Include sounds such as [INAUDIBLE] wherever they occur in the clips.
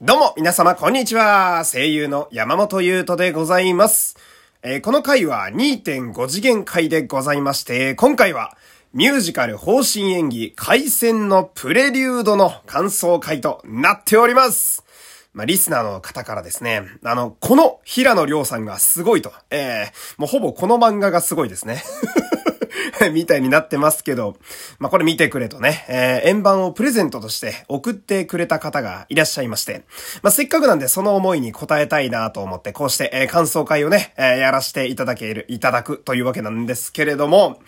どうも、皆様、こんにちは。声優の山本優斗でございます。えー、この回は2.5次元回でございまして、今回は、ミュージカル方針演技、回線のプレリュードの感想回となっております。まあ、リスナーの方からですね、あの、この平野亮さんがすごいと、えー、もうほぼこの漫画がすごいですね。[LAUGHS] [LAUGHS] みたいになってますけど、まあ、これ見てくれとね、えー、円盤をプレゼントとして送ってくれた方がいらっしゃいまして、まあ、せっかくなんでその思いに応えたいなと思って、こうして、えー、感想会をね、えー、やらせていただける、いただくというわけなんですけれども、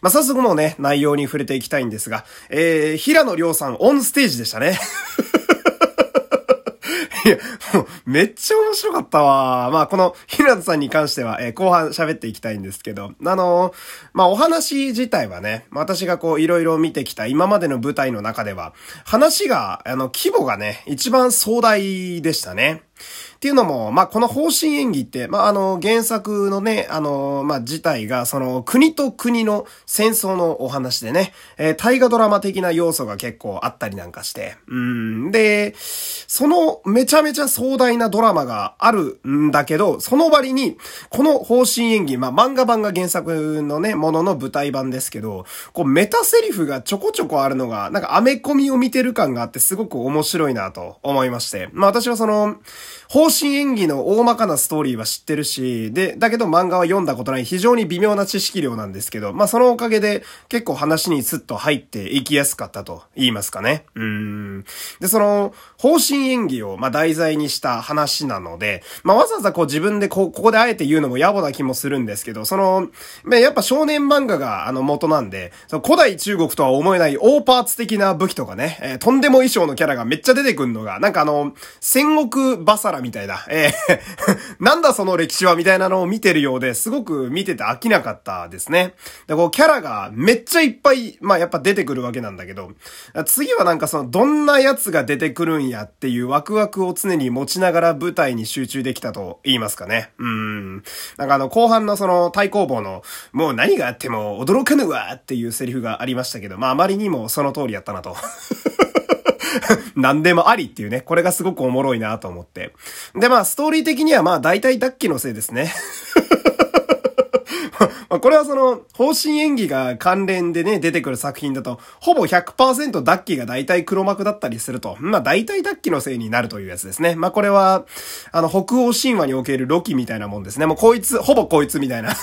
まあ、早速もうね、内容に触れていきたいんですが、えー、平野亮さんオンステージでしたね。[LAUGHS] いや、もう、めっちゃ面白かったわ。まあ、この、ひなたさんに関しては、えー、後半喋っていきたいんですけど、あのー、まあ、お話自体はね、私がこう、いろいろ見てきた今までの舞台の中では、話が、あの、規模がね、一番壮大でしたね。っていうのも、まあ、この方針演技って、まあ、あの、原作のね、あの、まあ、自体が、その、国と国の戦争のお話でね、えー、大河ドラマ的な要素が結構あったりなんかして、うん、で、その、めちゃめちゃ壮大なドラマがあるんだけど、その割に、この方針演技、まあ、漫画版が原作のね、ものの舞台版ですけど、こう、メタセリフがちょこちょこあるのが、なんか、アメコミを見てる感があって、すごく面白いなと思いまして、まあ、私はその、方針演技の大まかなストーリーは知ってるし、で、だけど漫画は読んだことない非常に微妙な知識量なんですけど、まあそのおかげで結構話にスッと入っていきやすかったと言いますかね。うん。で、その、方針演技をまあ題材にした話なので、まあわざわざこう自分でこう、ここであえて言うのも野暮な気もするんですけど、その、まあやっぱ少年漫画があの元なんで、その古代中国とは思えない大パーツ的な武器とかね、えー、とんでも衣装のキャラがめっちゃ出てくるのが、なんかあの、戦国バサラみたいな、えー、[LAUGHS] なんだその歴史はみたいなのを見てるようで、すごく見てて飽きなかったですね。で、こう、キャラがめっちゃいっぱい、まあやっぱ出てくるわけなんだけど、次はなんかその、どんなやつが出てくるんやっていうワクワクを常に持ちながら舞台に集中できたと言いますかね。うん。なんかあの、後半のその、対抗棒の、もう何があっても驚かぬわっていうセリフがありましたけど、まああまりにもその通りやったなと。[LAUGHS] [LAUGHS] 何でもありっていうね、これがすごくおもろいなと思って。で、まあ、ストーリー的にはまあ、大体ダッキーのせいですね。[LAUGHS] ま、これはその、方針演技が関連でね、出てくる作品だと、ほぼ100%ダッキーが大体黒幕だったりすると、まあ大体ダッキーのせいになるというやつですね。まあこれは、あの、北欧神話におけるロキみたいなもんですね。もうこいつ、ほぼこいつみたいな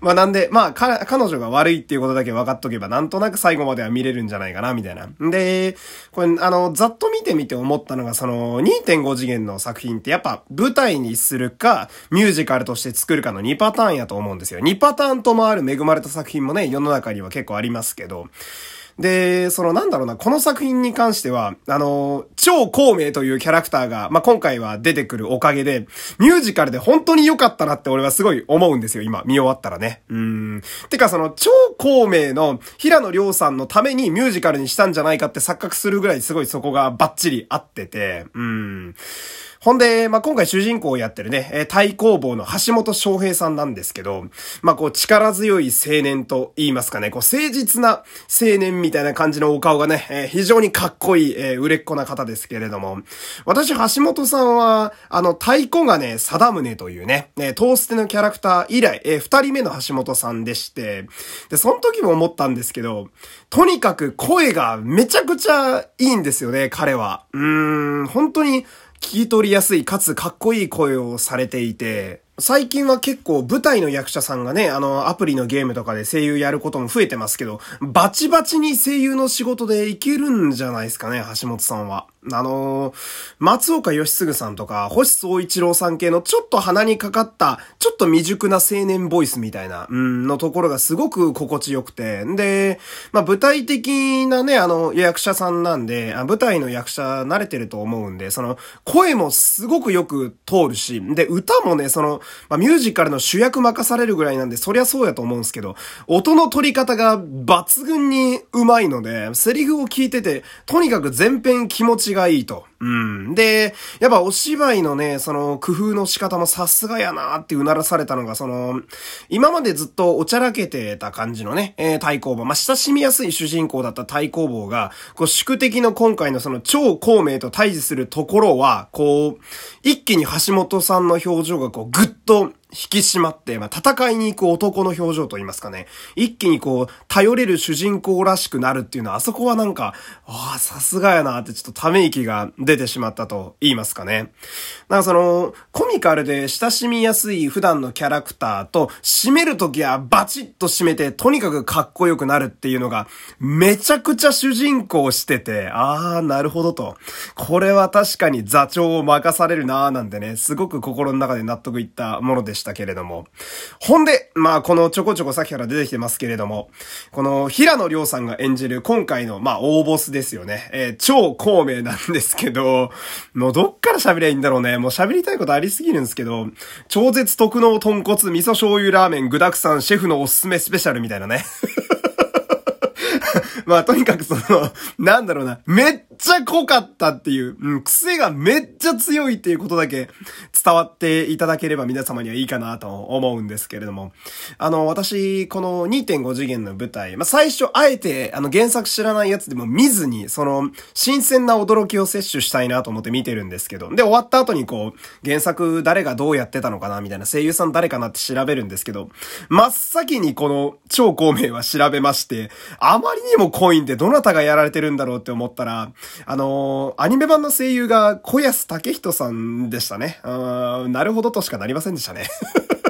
まあなんで、まあ、か、彼女が悪いっていうことだけ分かっとけば、なんとなく最後までは見れるんじゃないかな、みたいな。で、これ、あの、ざっと見てみて思ったのが、その、2.5次元の作品ってやっぱ舞台にするか、ミュージカルとして作るかの2パターンやと思うんですよ。2パターンともある恵まれた作品もね、世の中には結構ありますけど、で、そのなんだろうな、この作品に関しては、あの、超孔明というキャラクターが、まあ、今回は出てくるおかげで、ミュージカルで本当に良かったなって俺はすごい思うんですよ、今、見終わったらね。うん。てかその、超孔明の平野亮さんのためにミュージカルにしたんじゃないかって錯覚するぐらいすごいそこがバッチリ合ってて、うん。ほんで、まあ、今回主人公をやってるね、え対抗棒の橋本翔平さんなんですけど、まあ、こう力強い青年と言いますかね、こう誠実な青年みたいな感じのお顔がね、えー、非常にかっこいい、えー、売れっ子な方ですけれども、私、橋本さんは、あの、太鼓がね、貞宗というね、えー、トーステのキャラクター以来、えー、二人目の橋本さんでして、で、その時も思ったんですけど、とにかく声がめちゃくちゃいいんですよね、彼は。うーん、本当に、聞き取りやすいかつかっこいい声をされていて、最近は結構舞台の役者さんがね、あの、アプリのゲームとかで声優やることも増えてますけど、バチバチに声優の仕事でいけるんじゃないですかね、橋本さんは。あのー、松岡義嗣さんとか、星総一郎さん系のちょっと鼻にかかった、ちょっと未熟な青年ボイスみたいな、うん、のところがすごく心地よくて、で、まあ、舞台的なね、あの、役者さんなんで、あ舞台の役者慣れてると思うんで、その、声もすごくよく通るし、で、歌もね、その、まあ、ミュージカルの主役任されるぐらいなんで、そりゃそうやと思うんですけど、音の取り方が抜群に上手いので、セリフを聞いてて、とにかく全編気持ちががいいと。うん。で、やっぱお芝居のね、その工夫の仕方もさすがやなってうならされたのが、その、今までずっとおちゃらけてた感じのね、えー、対抗馬。まあ、親しみやすい主人公だった対抗棒が、こう、宿敵の今回のその超孔明と対峙するところは、こう、一気に橋本さんの表情がこう、ぐっと引き締まって、まあ、戦いに行く男の表情と言いますかね。一気にこう、頼れる主人公らしくなるっていうのは、あそこはなんか、ああ、さすがやなってちょっとため息が出てしまったと言いますかね。なんかその、コミカルで親しみやすい普段のキャラクターと、締めるときはバチッと締めて、とにかくかっこよくなるっていうのが、めちゃくちゃ主人公してて、ああ、なるほどと。これは確かに座長を任されるなーなんてね、すごく心の中で納得いったものでした。したけれども。ほんで、まあこのちょこちょこさっきから出てきてますけれども、この平野亮さんが演じる今回のまあ大ボスですよね。えー、超孔明なんですけど、どもうどっから喋りゃいいんだろうね。もう喋りたいことありすぎるんですけど、超絶特納豚骨味噌醤油ラーメン具沢山シェフのおすすめスペシャルみたいなね。[LAUGHS] まあ、とにかくその、なんだろうな、めっちゃ濃かったっていう、うん、癖がめっちゃ強いっていうことだけ伝わっていただければ皆様にはいいかなと思うんですけれども。あの、私、この2.5次元の舞台、まあ、最初、あえて、あの、原作知らないやつでも見ずに、その、新鮮な驚きを摂取したいなと思って見てるんですけど、で、終わった後にこう、原作誰がどうやってたのかなみたいな、声優さん誰かなって調べるんですけど、真っ先にこの超孔明は調べまして、あまりにもコインでどなたがやられてるんだろうって思ったら、あのー、アニメ版の声優が小安武人さんでしたね。うん、なるほどとしかなりませんでしたね。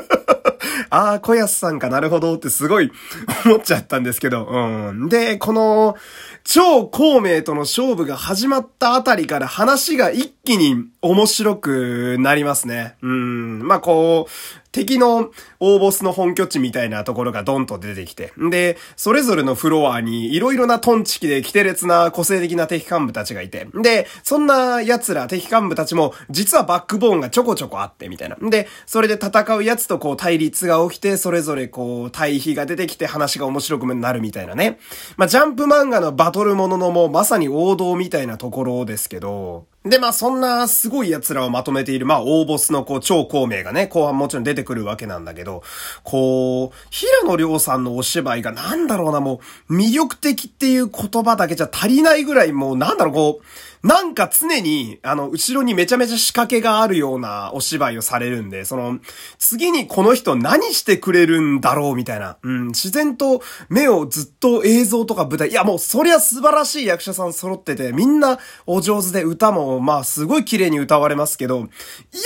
[LAUGHS] ああ、小安さんかなるほどってすごい [LAUGHS] 思っちゃったんですけど、うん。で、この、超孔明との勝負が始まったあたりから話が一気に面白くなりますね。うん。まあ、こう、敵の大ボスの本拠地みたいなところがドンと出てきて。で、それぞれのフロアに色々なトンチキでキテレツな個性的な敵幹部たちがいて。で、そんな奴ら敵幹部たちも実はバックボーンがちょこちょこあってみたいな。で、それで戦う奴とこう対立が起きて、それぞれこう対比が出てきて話が面白くなるみたいなね。まあ、ジャンプ漫画のバトルもののもうまさに王道みたいなところですけど、で、まあそんなすごい奴らをまとめている、まあ大ボスのこう超孔明がね、後半もちろん出てくるわけなんだけど、こう、平野亮さんのお芝居がなんだろうな、もう魅力的っていう言葉だけじゃ足りないぐらいもうなんだろう、こう、なんか常に、あの、後ろにめちゃめちゃ仕掛けがあるようなお芝居をされるんで、その、次にこの人何してくれるんだろうみたいな。うん、自然と目をずっと映像とか舞台、いやもうそりゃ素晴らしい役者さん揃ってて、みんなお上手で歌も、まあすごい綺麗に歌われますけど、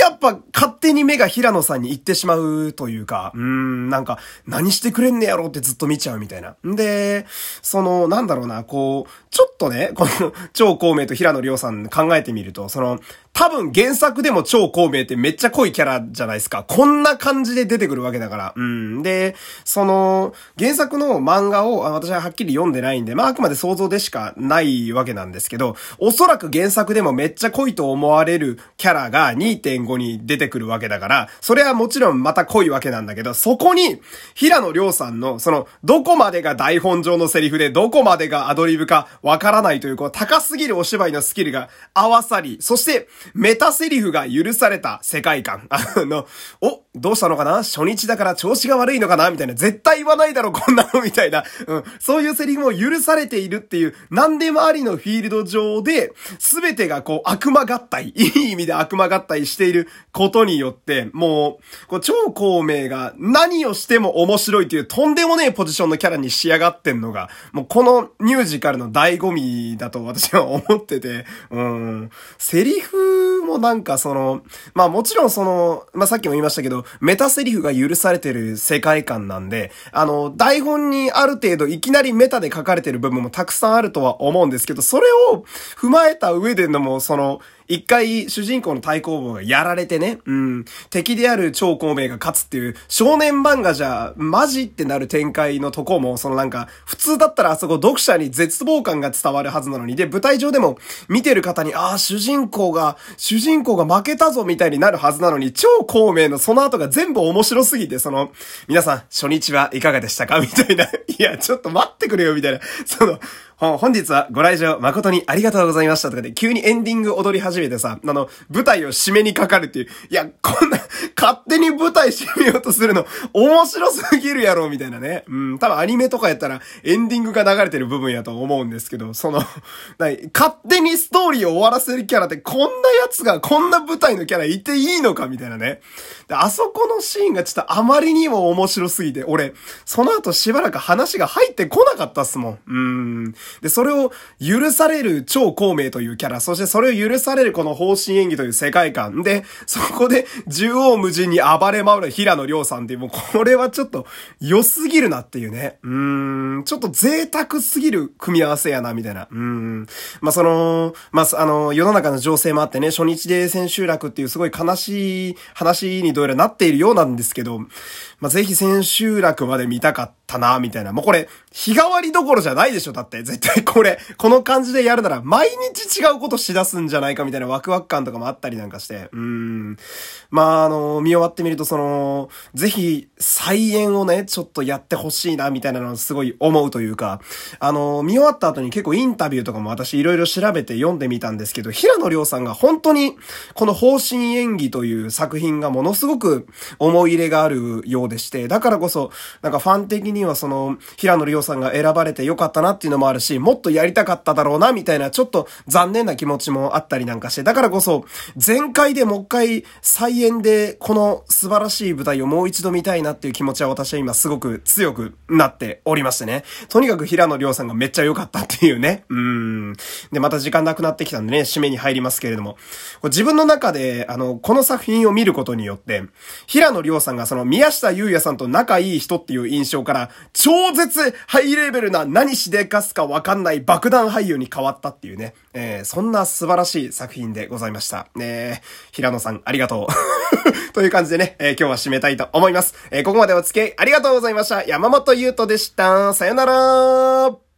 やっぱ勝手に目が平野さんに行ってしまうというか、うん、なんか、何してくれんねやろってずっと見ちゃうみたいな。んで、その、なんだろうな、こう、ちょっとね、この、超孔明と平野りょうさん考えてみると、その、多分原作でも超孔明ってめっちゃ濃いキャラじゃないですか。こんな感じで出てくるわけだから。うん。で、その、原作の漫画を私ははっきり読んでないんで、まああくまで想像でしかないわけなんですけど、おそらく原作でもめっちゃちゃ濃いと思われるキャラが2.5に出てくるわけだから、それはもちろんまた濃いわけなんだけど、そこに、平野亮さんの、その、どこまでが台本上のセリフで、どこまでがアドリブかわからないという、こう、高すぎるお芝居のスキルが合わさり、そして、メタセリフが許された世界観。[LAUGHS] あの、お、どうしたのかな？初日だから調子が悪いのかな？みたいな。絶対言わないだろ、こんなのみたいな。うん。そういうセリフも許されているっていう、何でもありのフィールド上で、すべてがこう、悪魔合体、いい意味で悪魔合体していることによって、もう、こう超孔明が何をしても面白いというとんでもねえポジションのキャラに仕上がってんのが、もうこのミュージカルの醍醐味だと私は思ってて、うん。セリフもなんかその、まあもちろんその、まあさっきも言いましたけど、メタセリフが許されてる世界観なんで、あの、台本にある程度いきなりメタで書かれてる部分もたくさんあるとは思うんですけど、それを踏まえた上でのも、その、一回主人公の対抗棒がやられてね、うん、敵である超孔明が勝つっていう少年漫画じゃマジってなる展開のとこも、そのなんか、普通だったらあそこ読者に絶望感が伝わるはずなのに、で、舞台上でも見てる方に、ああ、主人公が、主人公が負けたぞみたいになるはずなのに、超孔明のその後が全部面白すぎて、その、皆さん、初日はいかがでしたか？みたいな。いや、ちょっと待ってくれよ、みたいな。その、本日はご来場誠にありがとうございましたとかで急にエンディング踊り始めてさ、あの、舞台を締めにかかるっていう、いや、こんな、勝手に舞台締めようとするの、面白すぎるやろ、みたいなね。うん、多分アニメとかやったらエンディングが流れてる部分やと思うんですけど、その、な勝手にストーリーを終わらせるキャラってこんなやつがこんな舞台のキャラいていいのかみたいなね。で、あそこのシーンがちょっとあまりにも面白すぎて、俺、その後しばらく話が入ってこなかったっすもん。うん。で、それを許される超孔明というキャラ、そしてそれを許されるこの方針演技という世界観で、そこで縦横無尽に暴れ回る平野亮さんっていう、もうこれはちょっと良すぎるなっていうね。うーん、ちょっと贅沢すぎる組み合わせやな、みたいな。うーん。まあ、その、まあ、あの、世の中の情勢もあってね、初日で千秋楽っていうすごい悲しい話にどうやらなっているようなんですけど、まあ、ぜひ千秋楽まで見たかったな、みたいな。もうこれ、日替わりどころじゃないでしょ、だって。絶対これ、この感じでやるなら、毎日違うことしだすんじゃないか、みたいなワクワク感とかもあったりなんかして。うん。まあ、あの、見終わってみると、その、ぜひ、再演をね、ちょっとやってほしいな、みたいなのをすごい思うというか、あの、見終わった後に結構インタビューとかも私いろいろ調べて読んでみたんですけど、平野亮さんが本当に、この方針演技という作品がものすごく思い入れがあるようでして、だからこそ、なんかファン的にはその、平野亮さんが選ばれてよかったなっていうのもあるし、もっとやりたかっただろうな、みたいな、ちょっと残念な気持ちもあったりなんかして、だからこそ、前回でもう一回再演で、この素晴らしい舞台をもう一度見たいなっていう気持ちは私は今すごく強くなっておりましてね。とにかく平野亮さんがめっちゃ良かったっていうね。うん。で、また時間なくなってきたんでね、締めに入りますけれども。自分の中で、あの、この作品を見ることによって、平野亮さんがその宮下優也さんと仲いい人っていう印象から、超絶ハイレベルな何しでかすかわかんない爆弾俳優に変わったっていうね。えー、そんな素晴らしい作品でございました。ね平野さんありがとう。[LAUGHS] という感じでね、えー、今日は締めたいと思います。えー、ここまでお付き合いありがとうございました。山本優斗でした。さよなら